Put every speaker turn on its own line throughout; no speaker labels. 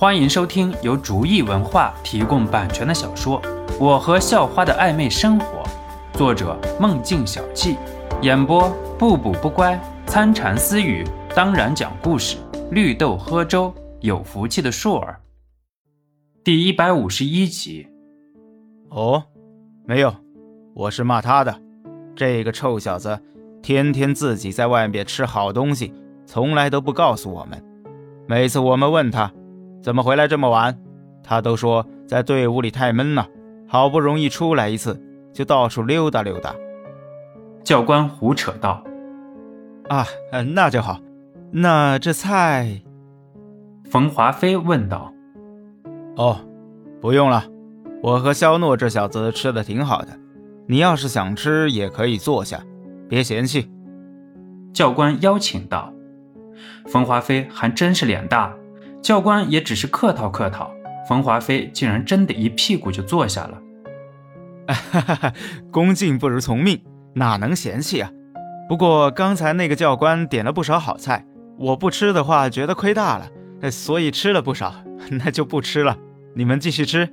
欢迎收听由竹意文化提供版权的小说《我和校花的暧昧生活》，作者梦境小憩，演播不补不乖、参禅私语，当然讲故事，绿豆喝粥，有福气的硕儿。第一百五十一集。
哦，没有，我是骂他的。这个臭小子，天天自己在外面吃好东西，从来都不告诉我们。每次我们问他怎么回来这么晚，他都说在队伍里太闷了，好不容易出来一次，就到处溜达溜达。
教官胡扯道：“
啊，那就好。那这菜……”
冯华飞问道：“
哦，不用了，我和肖诺这小子吃的挺好的。”你要是想吃，也可以坐下，别嫌弃。”
教官邀请道。冯华飞还真是脸大，教官也只是客套客套，冯华飞竟然真的一屁股就坐下了。
哈哈哈，恭敬不如从命，哪能嫌弃啊？不过刚才那个教官点了不少好菜，我不吃的话觉得亏大了，所以吃了不少，那就不吃了。你们继续吃。”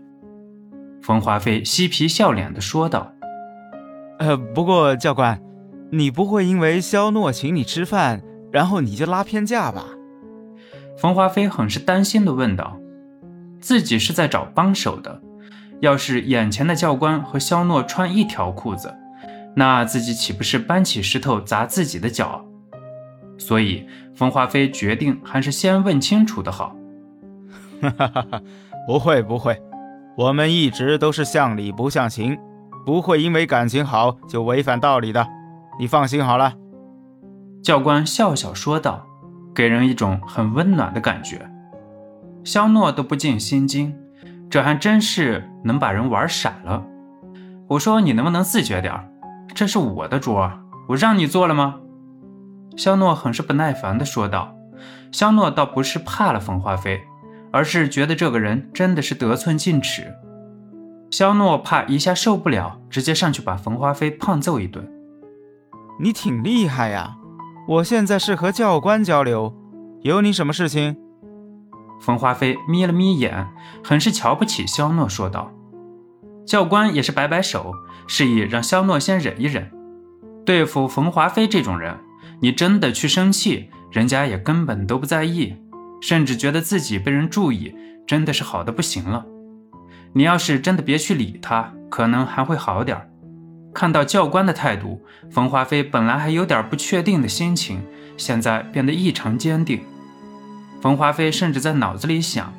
冯华飞嬉皮笑脸地说道。
呃，不过教官，你不会因为肖诺请你吃饭，然后你就拉偏架吧？
冯华飞很是担心地问道。自己是在找帮手的，要是眼前的教官和肖诺穿一条裤子，那自己岂不是搬起石头砸自己的脚？所以冯华飞决定还是先问清楚的好。
哈哈哈哈，不会不会，我们一直都是向理不像情。不会因为感情好就违反道理的，你放心好了。”
教官笑笑说道，给人一种很温暖的感觉。肖诺都不禁心惊，这还真是能把人玩傻了。我说你能不能自觉点这是我的桌，我让你坐了吗？肖诺很是不耐烦地说道。肖诺倒不是怕了冯华飞，而是觉得这个人真的是得寸进尺。肖诺怕一下受不了，直接上去把冯华飞胖揍一顿。
你挺厉害呀！我现在是和教官交流，有你什么事情？
冯华飞眯了眯眼，很是瞧不起肖诺，说道。教官也是摆摆手，示意让肖诺先忍一忍。对付冯华飞这种人，你真的去生气，人家也根本都不在意，甚至觉得自己被人注意，真的是好的不行了。你要是真的别去理他，可能还会好点儿看到教官的态度，冯华飞本来还有点不确定的心情，现在变得异常坚定。冯华飞甚至在脑子里想：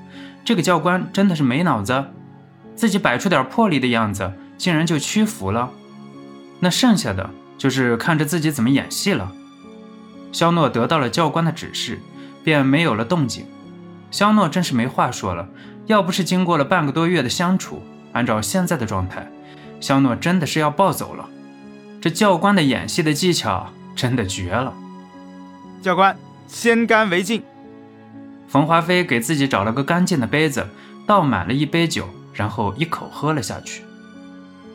这个教官真的是没脑子，自己摆出点魄力的样子，竟然就屈服了。那剩下的就是看着自己怎么演戏了。肖诺得到了教官的指示，便没有了动静。肖诺真是没话说了。要不是经过了半个多月的相处，按照现在的状态，肖诺真的是要暴走了。这教官的演戏的技巧真的绝了。
教官，先干为敬。
冯华飞给自己找了个干净的杯子，倒满了一杯酒，然后一口喝了下去。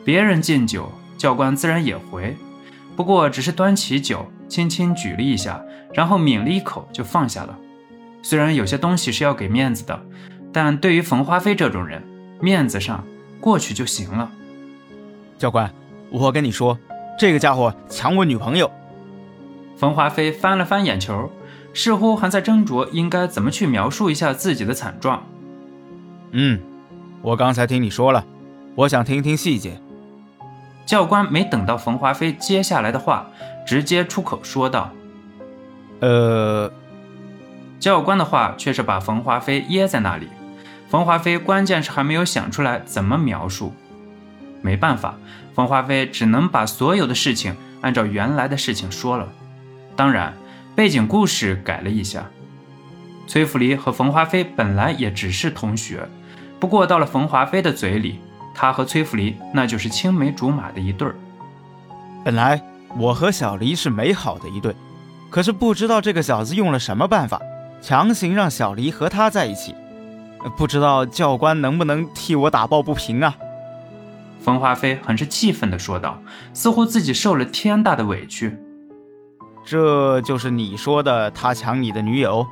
别人敬酒，教官自然也回，不过只是端起酒，轻轻举了一下，然后抿了一口就放下了。虽然有些东西是要给面子的。但对于冯华飞这种人，面子上过去就行了。
教官，我跟你说，这个家伙抢我女朋友。
冯华飞翻了翻眼球，似乎还在斟酌应该怎么去描述一下自己的惨状。
嗯，我刚才听你说了，我想听听细节。
教官没等到冯华飞接下来的话，直接出口说道：“
呃。”
教官的话却是把冯华飞噎在那里。冯华飞关键是还没有想出来怎么描述，没办法，冯华飞只能把所有的事情按照原来的事情说了，当然背景故事改了一下。崔福离和冯华飞本来也只是同学，不过到了冯华飞的嘴里，他和崔福离那就是青梅竹马的一对儿。
本来我和小黎是美好的一对，可是不知道这个小子用了什么办法，强行让小黎和他在一起。不知道教官能不能替我打抱不平啊？
冯华飞很是气愤地说道，似乎自己受了天大的委屈。
这就是你说的他抢你的女友？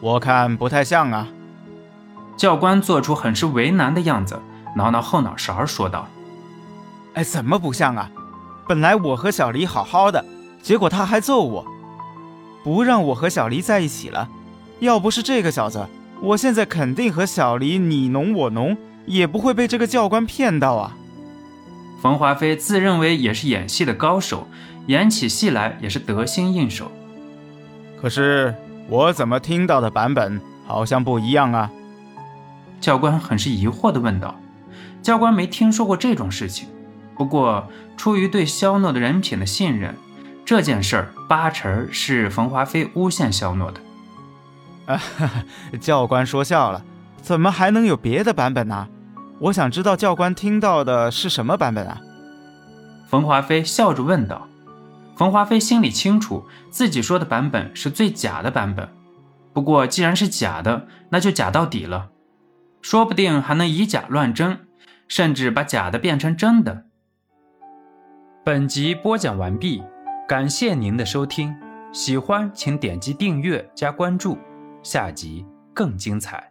我看不太像啊。
教官做出很是为难的样子，挠挠后脑勺，说道：“
哎，怎么不像啊？本来我和小黎好好的，结果他还揍我，不让我和小黎在一起了。要不是这个小子，我现在肯定和小黎你侬我侬，也不会被这个教官骗到啊。”
冯华飞自认为也是演戏的高手，演起戏来也是得心应手。
可是我怎么听到的版本好像不一样啊？
教官很是疑惑地问道。教官没听说过这种事情，不过出于对肖诺的人品的信任，这件事儿八成是冯华飞诬陷肖诺的。
啊，教官说笑了，怎么还能有别的版本呢？我想知道教官听到的是什么版本啊？
冯华飞笑着问道。冯华飞心里清楚，自己说的版本是最假的版本。不过既然是假的，那就假到底了，说不定还能以假乱真，甚至把假的变成真的。本集播讲完毕，感谢您的收听，喜欢请点击订阅加关注，下集更精彩。